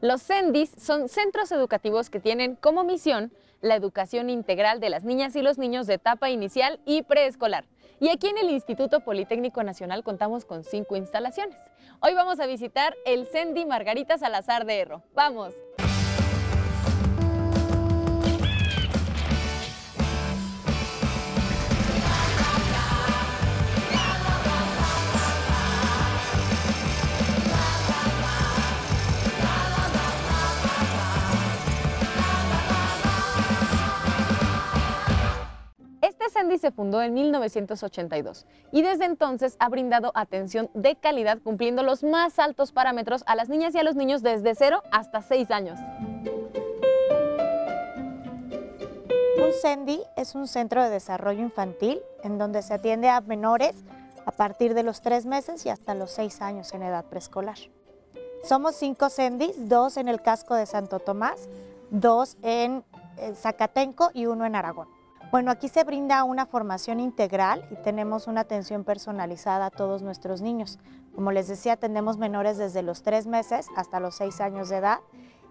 Los CENDIS son centros educativos que tienen como misión la educación integral de las niñas y los niños de etapa inicial y preescolar. Y aquí en el Instituto Politécnico Nacional contamos con cinco instalaciones. Hoy vamos a visitar el CENDI Margarita Salazar de Erro. ¡Vamos! Sandy se fundó en 1982 y desde entonces ha brindado atención de calidad cumpliendo los más altos parámetros a las niñas y a los niños desde 0 hasta 6 años. Un CENDI es un centro de desarrollo infantil en donde se atiende a menores a partir de los 3 meses y hasta los 6 años en edad preescolar. Somos cinco CENDIs, dos en el casco de Santo Tomás, dos en Zacatenco y uno en Aragón. Bueno, aquí se brinda una formación integral y tenemos una atención personalizada a todos nuestros niños. Como les decía, atendemos menores desde los tres meses hasta los seis años de edad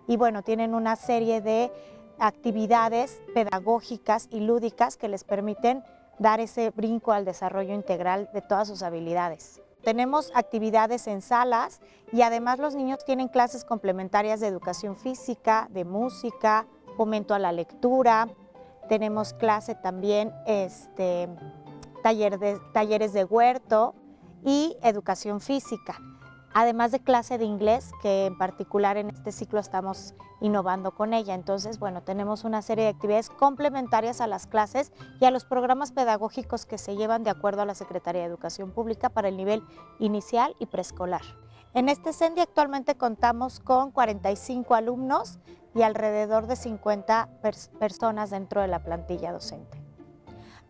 y bueno, tienen una serie de actividades pedagógicas y lúdicas que les permiten dar ese brinco al desarrollo integral de todas sus habilidades. Tenemos actividades en salas y además los niños tienen clases complementarias de educación física, de música, fomento a la lectura, tenemos clase también, este, taller de, talleres de huerto y educación física. Además de clase de inglés, que en particular en este ciclo estamos innovando con ella. Entonces, bueno, tenemos una serie de actividades complementarias a las clases y a los programas pedagógicos que se llevan de acuerdo a la Secretaría de Educación Pública para el nivel inicial y preescolar. En este CENDI actualmente contamos con 45 alumnos y alrededor de 50 personas dentro de la plantilla docente.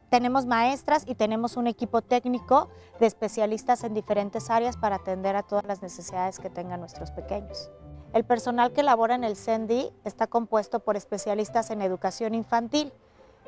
Tenemos maestras y tenemos un equipo técnico de especialistas en diferentes áreas para atender a todas las necesidades que tengan nuestros pequeños. El personal que labora en el CENDI está compuesto por especialistas en educación infantil,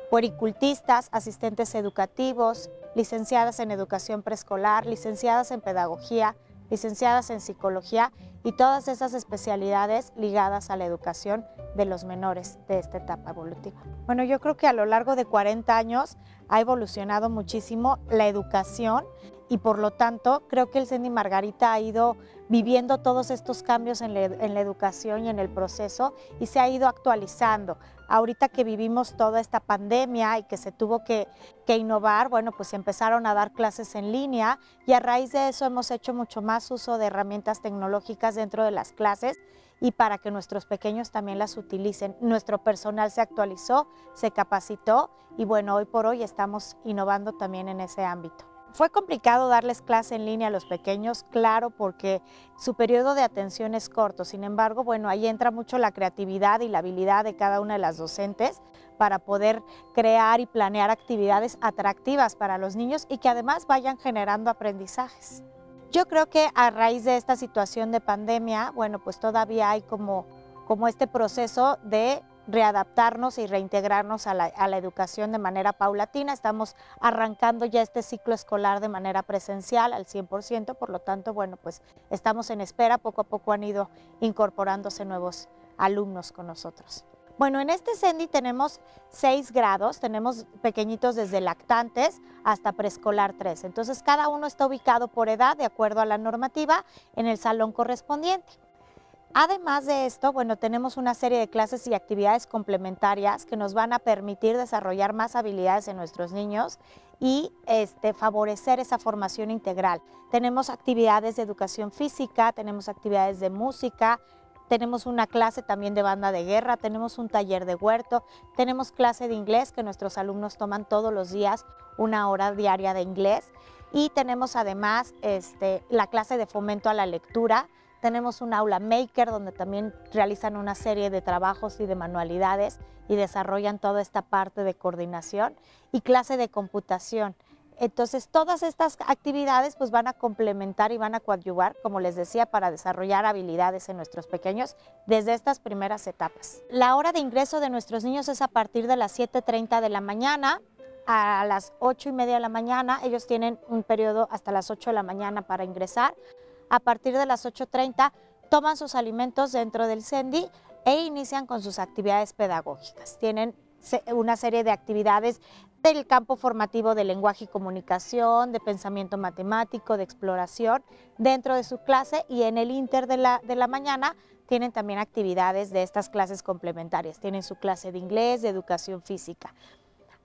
puericultistas, asistentes educativos, licenciadas en educación preescolar, licenciadas en pedagogía, licenciadas en psicología y todas esas especialidades ligadas a la educación de los menores de esta etapa evolutiva. Bueno, yo creo que a lo largo de 40 años ha evolucionado muchísimo la educación y por lo tanto creo que el CENDI Margarita ha ido viviendo todos estos cambios en la, en la, educación y en el proceso y se ha ido actualizando. Ahorita que vivimos toda esta pandemia y que se tuvo que, que innovar, bueno, pues empezaron a dar clases en línea y a raíz de eso hemos hecho mucho más uso de herramientas tecnológicas dentro de las clases y para que nuestros pequeños también las utilicen. Nuestro personal se actualizó, se capacitó y bueno, hoy por hoy estamos innovando también en ese ámbito. Fue complicado darles clase en línea a los pequeños, claro, porque su periodo de atención es corto. Sin embargo, bueno, ahí entra mucho la creatividad y la habilidad de cada una de las docentes para poder crear y planear actividades atractivas para los niños y que además vayan generando aprendizajes. Yo creo que a raíz de esta situación de pandemia, bueno, pues todavía hay como, como este proceso de readaptarnos y reintegrarnos a la, educación de manera paulatina. Estamos arrancando ya este ciclo escolar de manera presencial al 100%, por lo tanto, bueno, pues estamos en espera, poco a poco han ido incorporándose nuevos alumnos con nosotros. Bueno, en este CENDI tenemos seis grados, tenemos pequeñitos desde lactantes hasta preescolar 3. Entonces, cada uno está ubicado por edad, de acuerdo a la normativa, en el salón correspondiente. Además de esto, bueno, tenemos una serie de clases y actividades complementarias que nos van a permitir desarrollar más habilidades en nuestros niños y este, favorecer esa formación integral. Tenemos actividades de educación física, tenemos actividades de música, tenemos una clase también de banda de guerra, tenemos un taller de huerto, tenemos clase de inglés que nuestros alumnos toman todos los días, una hora diaria de inglés y tenemos además este, la clase de fomento a la lectura, tenemos un aula maker donde también realizan una serie de trabajos y de manualidades y desarrollan toda esta parte de coordinación y clase de computación. Entonces, todas estas actividades pues van a complementar y van a coadyuvar, como les decía, para desarrollar habilidades en nuestros pequeños desde estas primeras etapas. La hora de ingreso de nuestros niños es a partir de las 7.30 de la mañana a las 8 y media de la mañana. Ellos tienen un periodo hasta las 8 de la mañana para ingresar. A partir de las 8.30 toman sus alimentos dentro del CENDI e inician con sus actividades pedagógicas. Tienen una serie de actividades del campo formativo de lenguaje y comunicación, de pensamiento matemático, de exploración dentro de su clase y en el inter de la, de la mañana tienen también actividades de estas clases complementarias. Tienen su clase de inglés, de educación física.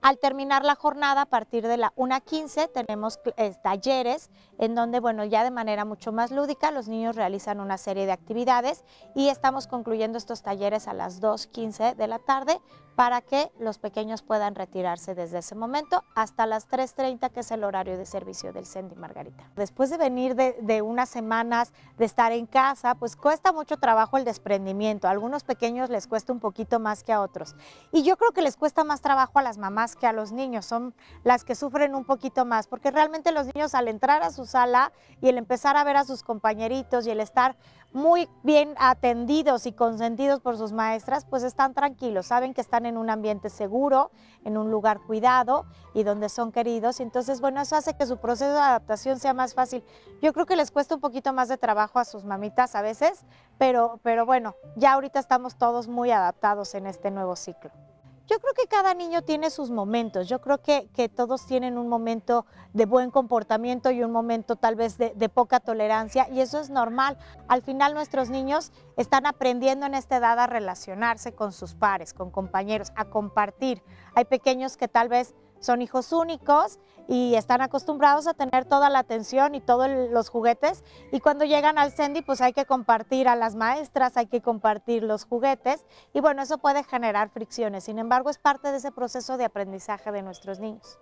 Al terminar la jornada, a partir de la 1.15, tenemos talleres en donde, bueno, ya de manera mucho más lúdica, los niños realizan una serie de actividades y estamos concluyendo estos talleres a las 2.15 de la tarde para que los pequeños puedan retirarse desde ese momento hasta las 3.30, que es el horario de servicio del CENDI Margarita. Después de venir de, unas semanas de estar en casa, pues cuesta mucho trabajo el desprendimiento. A algunos pequeños les cuesta un poquito más que a otros. Y yo creo que les cuesta más trabajo a las mamás que a los niños. Son las que sufren un poquito más, porque realmente los niños al entrar a su sala y el empezar a ver a sus compañeritos y el estar muy bien atendidos y consentidos por sus maestras, pues están tranquilos, saben que están en un ambiente seguro, en un lugar cuidado y donde son queridos. Entonces, bueno, eso hace que su proceso de adaptación sea más fácil. Yo creo que les cuesta un poquito más de trabajo a sus mamitas a veces, pero, pero bueno, ya ahorita estamos todos muy adaptados en este nuevo ciclo. Yo creo que cada niño tiene sus momentos, yo creo que, todos tienen un momento de buen comportamiento y un momento tal vez de, de, poca tolerancia y eso es normal. Al final nuestros niños están aprendiendo en esta edad a relacionarse con sus pares, con compañeros, a compartir. Hay pequeños que tal vez son hijos únicos y están acostumbrados a tener toda la atención y todos los juguetes. Y cuando llegan al Sendy pues hay que compartir a las maestras, hay que compartir los juguetes. Y bueno, eso puede generar fricciones, sin embargo es parte de ese proceso de aprendizaje de nuestros niños.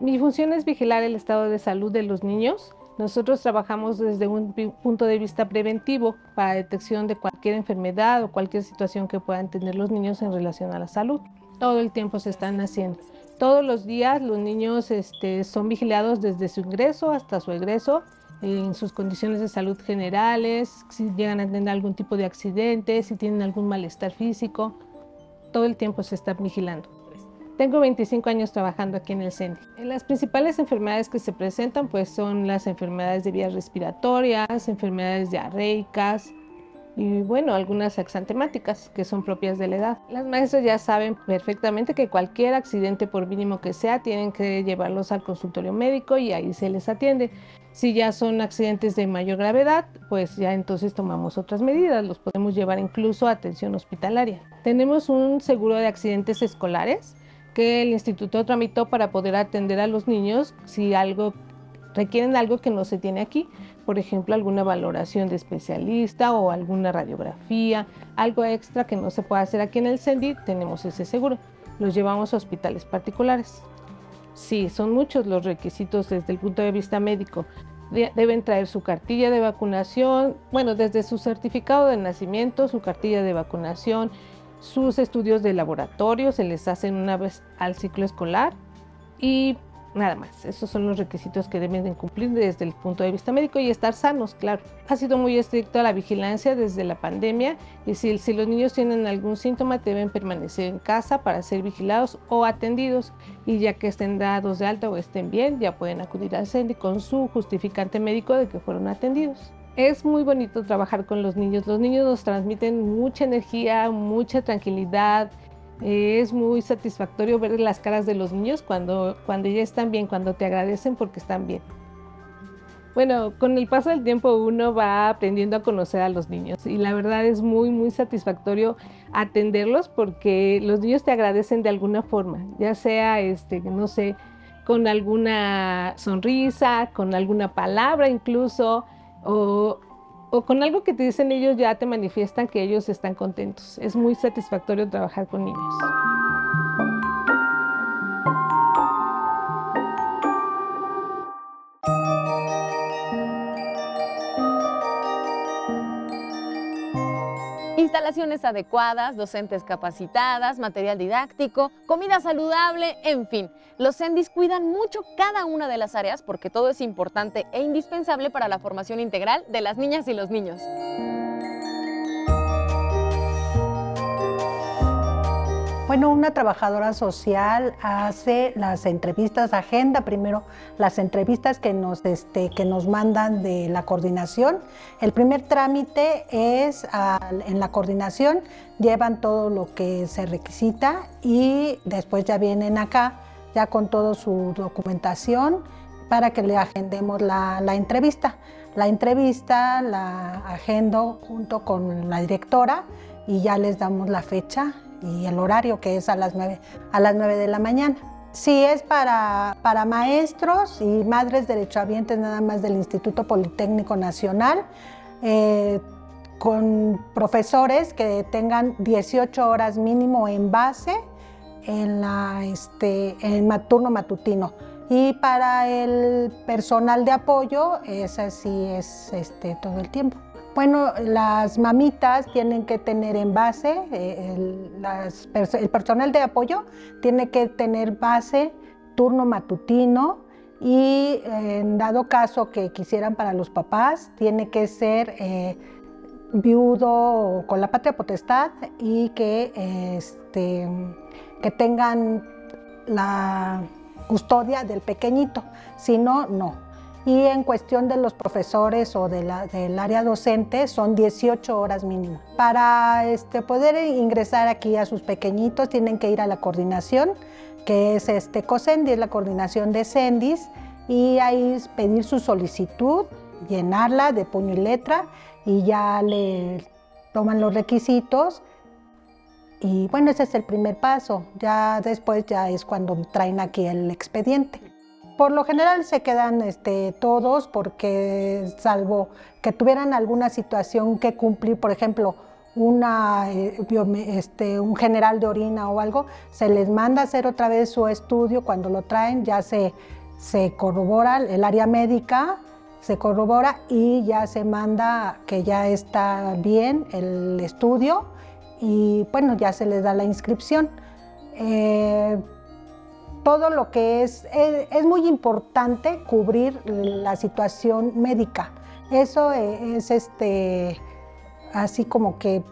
Mi función es vigilar el estado de salud de los niños nosotros trabajamos desde un punto de vista preventivo para detección de cualquier enfermedad o cualquier situación que puedan tener los niños en relación a la salud. Todo el tiempo se están haciendo. Todos los días los niños este, son vigilados desde su ingreso hasta su egreso en sus condiciones de salud generales, si llegan a tener algún tipo de accidente, si tienen algún malestar físico. Todo el tiempo se está vigilando. Tengo 25 años trabajando aquí en el CENDI. Las principales enfermedades que se presentan pues son las enfermedades de vías respiratorias, enfermedades diarreicas y bueno, algunas exantemáticas que son propias de la edad. Las maestras ya saben perfectamente que cualquier accidente por mínimo que sea tienen que llevarlos al consultorio médico y ahí se les atiende. Si ya son accidentes de mayor gravedad, pues ya entonces tomamos otras medidas, los podemos llevar incluso a atención hospitalaria. Tenemos un seguro de accidentes escolares que el instituto tramitó para poder atender a los niños si algo requieren algo que no se tiene aquí, por ejemplo, alguna valoración de especialista o alguna radiografía, algo extra que no se puede hacer aquí en el CENDI, tenemos ese seguro. Los llevamos a hospitales particulares. Sí, son muchos los requisitos desde el punto de vista médico. Deben traer su cartilla de vacunación, bueno, desde su certificado de nacimiento, su cartilla de vacunación, sus estudios de laboratorio se les hacen una vez al ciclo escolar y nada más. Esos son los requisitos que deben cumplir desde el punto de vista médico y estar sanos, claro. Ha sido muy estricto la vigilancia desde la pandemia y si, si los niños tienen algún síntoma deben permanecer en casa para ser vigilados o atendidos y ya que estén dados de alta o estén bien ya pueden acudir al CENDI con su justificante médico de que fueron atendidos. Es muy bonito trabajar con los niños. Los niños nos transmiten mucha energía, mucha tranquilidad. Es muy satisfactorio ver las caras de los niños cuando, cuando ya están bien, cuando te agradecen porque están bien. Bueno, con el paso del tiempo uno va aprendiendo a conocer a los niños y la verdad es muy, muy satisfactorio atenderlos porque los niños te agradecen de alguna forma, ya sea, este, no sé, con alguna sonrisa, con alguna palabra incluso, o, con algo que te dicen ellos ya te manifiestan que ellos están contentos. Es muy satisfactorio trabajar con niños. Adecuadas, docentes capacitadas, material didáctico, comida saludable, en fin. Los CENDIS cuidan mucho cada una de las áreas porque todo es importante e indispensable para la formación integral de las niñas y los niños. Bueno, una trabajadora social hace las entrevistas, agenda primero las entrevistas que nos, este, que nos mandan de la coordinación. El primer trámite es en la coordinación, llevan todo lo que se requisita y después ya vienen acá ya con toda su documentación para que le agendemos la, la entrevista. La entrevista la agendo junto con la directora y ya les damos la fecha y el horario que es a las 9, a las 9 de la mañana. Sí, es para, para maestros y madres derechohabientes nada más del Instituto Politécnico Nacional, eh, con profesores que tengan 18 horas mínimo en base en, la, este, en turno matutino. Y para el personal de apoyo, esa sí es este, todo el tiempo. Bueno, las mamitas tienen que tener en base, eh, el, personal de apoyo tiene que tener base, turno matutino y en dado caso que quisieran para los papás, tiene que ser eh, viudo con la patria potestad y que, este, que tengan la custodia del pequeñito, si no, no y en cuestión de los profesores o del área docente son 18 horas mínimo. Para este, poder ingresar aquí a sus pequeñitos tienen que ir a la coordinación, que es este COSENDI, es la coordinación de CENDIS, y ahí pedir su solicitud, llenarla de puño y letra y ya le toman los requisitos y bueno, ese es el primer paso. Ya después ya es cuando traen aquí el expediente. Por lo general se quedan este, todos porque salvo que tuvieran alguna situación que cumplir, por ejemplo, una, eh, este, un general de orina o algo, se les manda a hacer otra vez su estudio, cuando lo traen ya se, se corrobora el área médica, se corrobora y ya se manda que ya está bien el estudio y bueno, ya se les da la inscripción. Eh, todo lo que es, es, muy importante cubrir la situación médica. Eso es este, así como que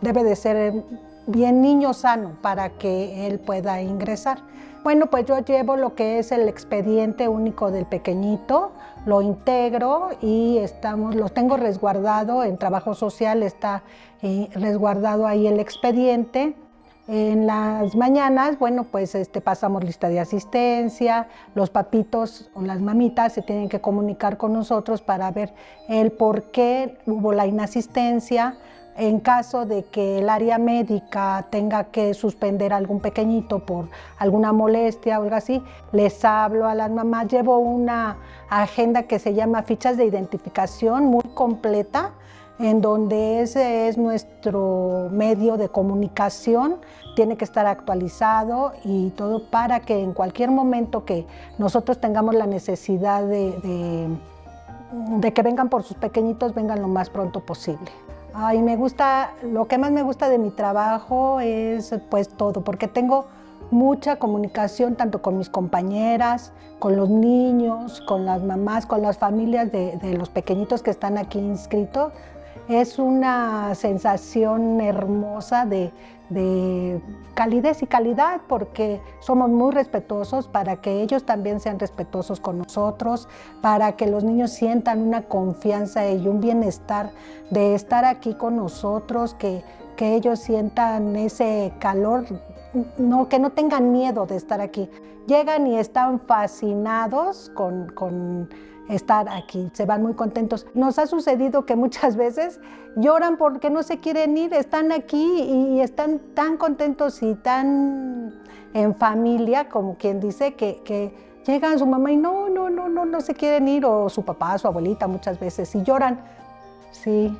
debe de ser bien niño sano para que él pueda ingresar. Bueno, pues yo llevo lo que es el expediente único del pequeñito, lo integro y estamos, lo tengo resguardado en trabajo social, está eh, resguardado ahí el expediente en las mañanas, bueno, pues este, pasamos lista de asistencia, los papitos o las mamitas se tienen que comunicar con nosotros para ver el por qué hubo la inasistencia. En caso de que el área médica tenga que suspender a algún pequeñito por alguna molestia o algo así, les hablo a las mamás. Llevo una agenda que se llama fichas de identificación muy completa en donde ese es nuestro medio de comunicación, tiene que estar actualizado y todo para que en cualquier momento que nosotros tengamos la necesidad de, que vengan por sus pequeñitos, vengan lo más pronto posible. Ay, me gusta, lo que más me gusta de mi trabajo es pues todo, porque tengo mucha comunicación tanto con mis compañeras, con los niños, con las mamás, con las familias de los pequeñitos que están aquí inscritos es una sensación hermosa de, calidez y calidad porque somos muy respetuosos para que ellos también sean respetuosos con nosotros, para que los niños sientan una confianza y un bienestar de estar aquí con nosotros, que, ellos sientan ese calor, no, que no tengan miedo de estar aquí. Llegan y están fascinados con estar aquí, se van muy contentos. Nos ha sucedido que muchas veces lloran porque no se quieren ir, están aquí y están tan contentos y tan en familia, como quien dice, que, que llegan su mamá y no, no, no, no, no se quieren ir, o su papá, su abuelita muchas veces, y lloran. Sí,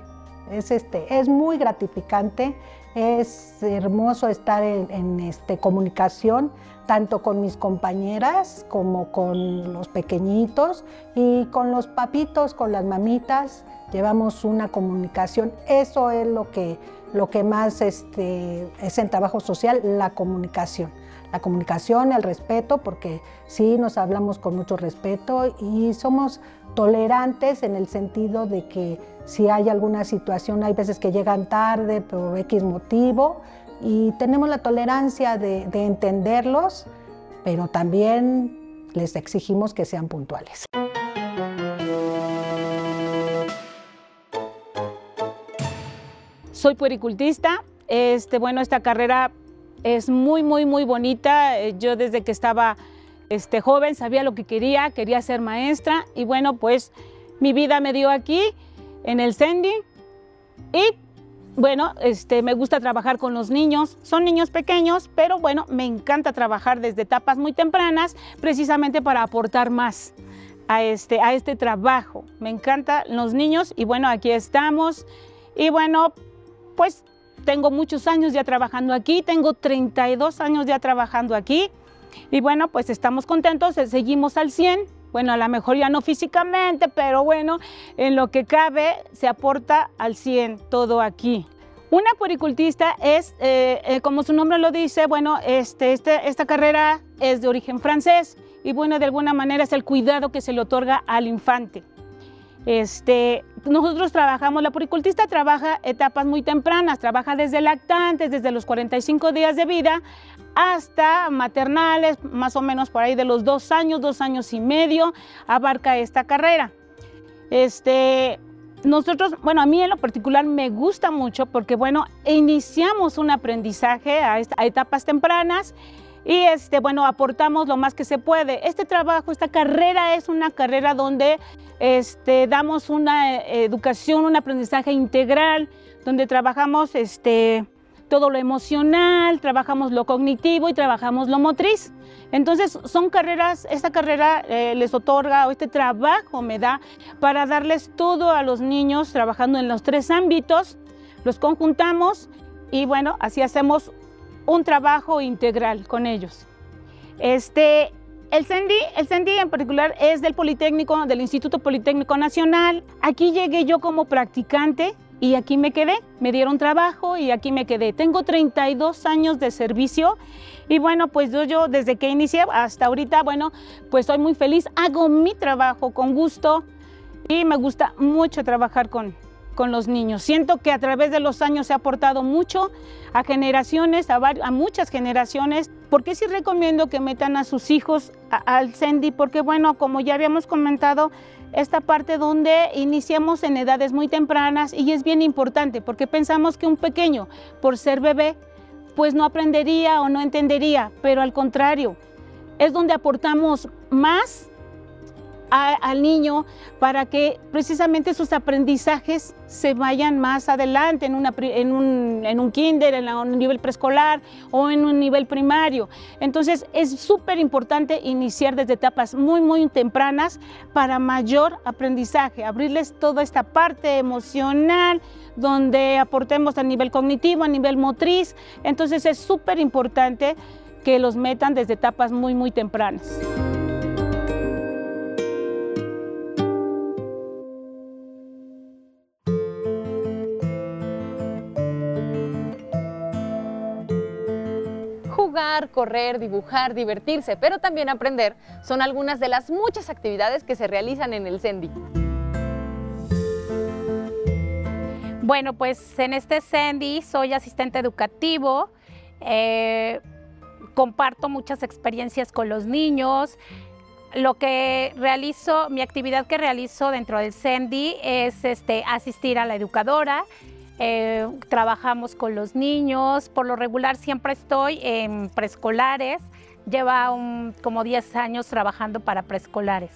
es, este, es muy gratificante, es hermoso estar en, en este, comunicación tanto con mis compañeras como con los pequeñitos y con los papitos, con las mamitas, llevamos una comunicación. Eso es lo que, lo que más este, es en trabajo social, la comunicación. La comunicación, el respeto, porque sí nos hablamos con mucho respeto y somos tolerantes en el sentido de que si hay alguna situación, hay veces que llegan tarde por X motivo, y tenemos la tolerancia de, de entenderlos, pero también les exigimos que sean puntuales. Soy puericultista. Este, bueno, esta carrera es muy, muy, muy bonita. Eh, yo desde que estaba este, joven sabía lo que quería, quería ser maestra y bueno, pues mi vida me dio aquí en el CENDI y bueno, este, me gusta trabajar con los niños. Son niños pequeños, pero bueno, me encanta trabajar desde etapas muy tempranas precisamente para aportar más a este, a este trabajo. Me encantan los niños y bueno, aquí estamos. Y bueno, pues tengo muchos años ya trabajando aquí, tengo 32 años ya trabajando aquí. Y bueno, pues estamos contentos, seguimos al 100. Bueno, a lo mejor ya no físicamente, pero bueno, en lo que cabe se aporta al 100 todo aquí. Una puericultista es, eh, eh, como su nombre lo dice, bueno, este, este, esta carrera es de origen francés y bueno, de alguna manera es el cuidado que se le otorga al infante. Este, nosotros trabajamos, la puricultista trabaja etapas muy tempranas, trabaja desde lactantes, desde los 45 días de vida hasta maternales, más o menos por ahí de los dos años, dos años y medio, abarca esta carrera. Este, nosotros, bueno, a mí en lo particular me gusta mucho porque, bueno, iniciamos un aprendizaje a, a etapas tempranas y este, bueno, aportamos lo más que se puede. Este trabajo, esta carrera es una carrera donde este, damos una eh, educación, un aprendizaje integral, donde trabajamos este, todo lo emocional, trabajamos lo cognitivo y trabajamos lo motriz. Entonces son carreras, esta carrera eh, les otorga o este trabajo me da para darles todo a los niños trabajando en los tres ámbitos, los conjuntamos y bueno, así hacemos un trabajo integral con ellos. Este, el CENDI, el CENDI en particular es del Politécnico, del Instituto Politécnico Nacional. Aquí llegué yo como practicante y aquí me quedé. Me dieron trabajo y aquí me quedé. Tengo 32 años de servicio y bueno, pues yo, yo desde que inicié hasta ahorita, bueno, pues estoy muy feliz. Hago mi trabajo con gusto y me gusta mucho trabajar con, con los niños. Siento que a través de los años se ha aportado mucho a generaciones, a, a muchas generaciones. porque sí recomiendo que metan a sus hijos al CENDI? Porque bueno, como ya habíamos comentado, esta parte donde iniciamos en edades muy tempranas y es bien importante porque pensamos que un pequeño, por ser bebé, pues no aprendería o no entendería, pero al contrario, es donde aportamos más al niño para que precisamente sus aprendizajes se vayan más adelante en, en, un, en un kinder, en un nivel preescolar o en un nivel primario. Entonces es súper importante iniciar desde etapas muy, muy tempranas para mayor aprendizaje, abrirles toda esta parte emocional, donde aportemos a nivel cognitivo, a nivel motriz. Entonces es súper importante que los metan desde etapas muy, muy tempranas. Correr, dibujar, divertirse, pero también aprender son algunas de las muchas actividades que se realizan en el CENDI. Bueno, pues en este CENDI soy asistente educativo, eh, comparto muchas experiencias con los niños. Lo que realizo, mi actividad que realizo dentro del CENDI es este, asistir a la educadora, eh, trabajamos con los niños, por lo regular siempre estoy en preescolares, lleva como 10 años trabajando para preescolares.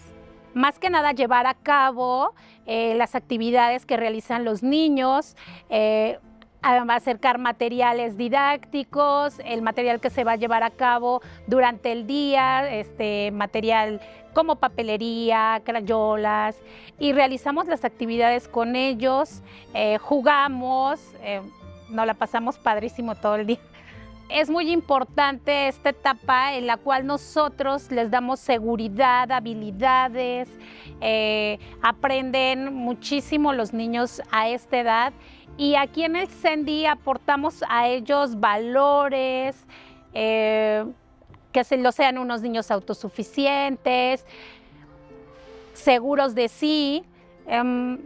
Más que nada llevar a cabo eh, las actividades que realizan los niños, eh, acercar materiales didácticos, el material que se va a llevar a cabo durante el día, este material como papelería, crayolas, y realizamos las actividades con ellos, eh, jugamos, eh, nos la pasamos padrísimo todo el día. Es muy importante esta etapa en la cual nosotros les damos seguridad, habilidades, eh, aprenden muchísimo los niños a esta edad y aquí en el CENDI aportamos a ellos valores, eh, que se lo sean unos niños autosuficientes, seguros de sí. Em,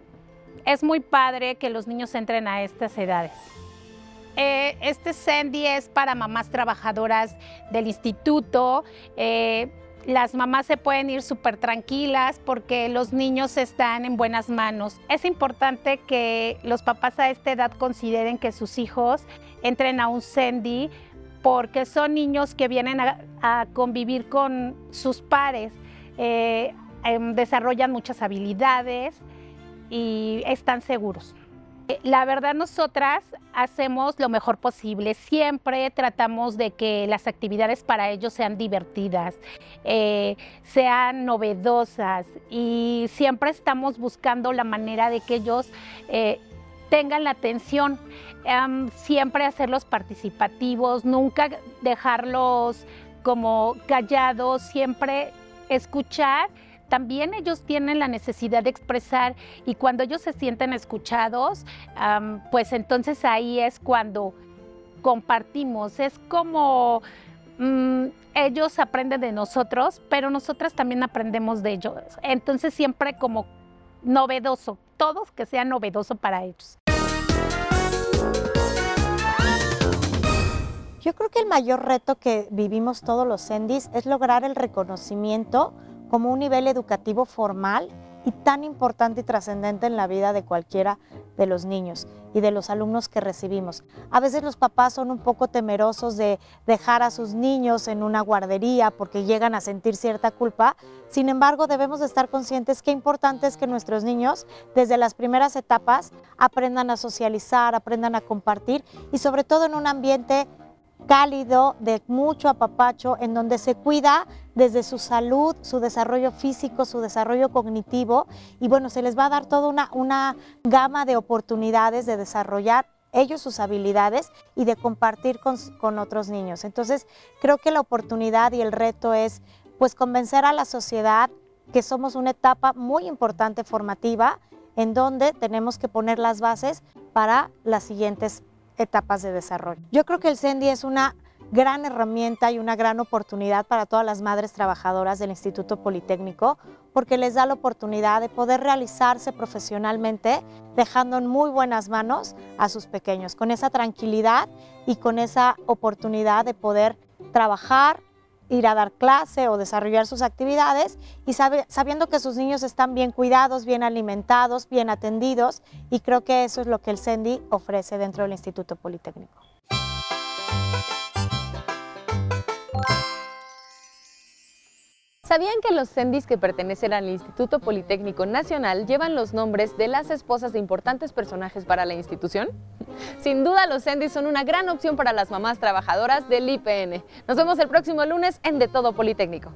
es muy padre que los niños entren a estas edades. eh, este Sandy es para mamás trabajadoras del instituto. Las mamás se pueden ir súper tranquilas porque los niños están en buenas manos. Es importante que los papás a esta edad consideren que sus hijos entren a un Sandy porque son niños que vienen a, convivir con sus pares, eh, em, desarrollan muchas habilidades y están seguros. La verdad, nosotras hacemos lo mejor posible. Siempre tratamos de que las actividades para ellos sean divertidas, eh, sean novedosas y siempre estamos buscando la manera de que ellos eh, tengan la atención. siempre hacerlos participativos, nunca dejarlos como callados, siempre escuchar también ellos tienen la necesidad de expresar y cuando ellos se sienten escuchados, pues entonces ahí es cuando compartimos. Es como mm, ellos aprenden de nosotros, pero nosotras también aprendemos de ellos. Entonces siempre como novedoso, todos que sea novedoso para ellos. Yo creo que el mayor reto que vivimos todos los Sendis es lograr el reconocimiento como un nivel educativo formal y tan importante y trascendente en la vida de cualquiera de los niños y de los alumnos que recibimos. A veces los papás son un poco temerosos de dejar a sus niños en una guardería porque llegan a sentir cierta culpa. Sin embargo, debemos estar conscientes que importante es que nuestros niños desde las primeras etapas aprendan a socializar, aprendan a compartir y sobre todo en un ambiente cálido, de mucho apapacho, en donde se cuida desde su salud, su desarrollo físico, su desarrollo cognitivo y bueno, se les va a dar toda una, una gama de oportunidades de desarrollar ellos sus habilidades y de compartir con, con, otros niños. Entonces, creo que la oportunidad y el reto es pues convencer a la sociedad que somos una etapa muy importante formativa en donde tenemos que poner las bases para las siguientes etapas de desarrollo. Yo creo que el CENDI es una gran herramienta y una gran oportunidad para todas las madres trabajadoras del Instituto Politécnico porque les da la oportunidad de poder realizarse profesionalmente dejando en muy buenas manos a sus pequeños, con esa tranquilidad y con esa oportunidad de poder trabajar, ir a dar clase o desarrollar sus actividades y sabiendo que sus niños están bien cuidados, bien alimentados, bien atendidos y creo que eso es lo que el CENDI ofrece dentro del Instituto Politécnico. ¿Sabían que los CENDIs que pertenecen al Instituto Politécnico Nacional llevan los nombres de las esposas de importantes personajes para la institución? Sin duda, los CENDIs son una gran opción para las mamás trabajadoras del IPN. Nos vemos el próximo lunes en De Todo Politécnico.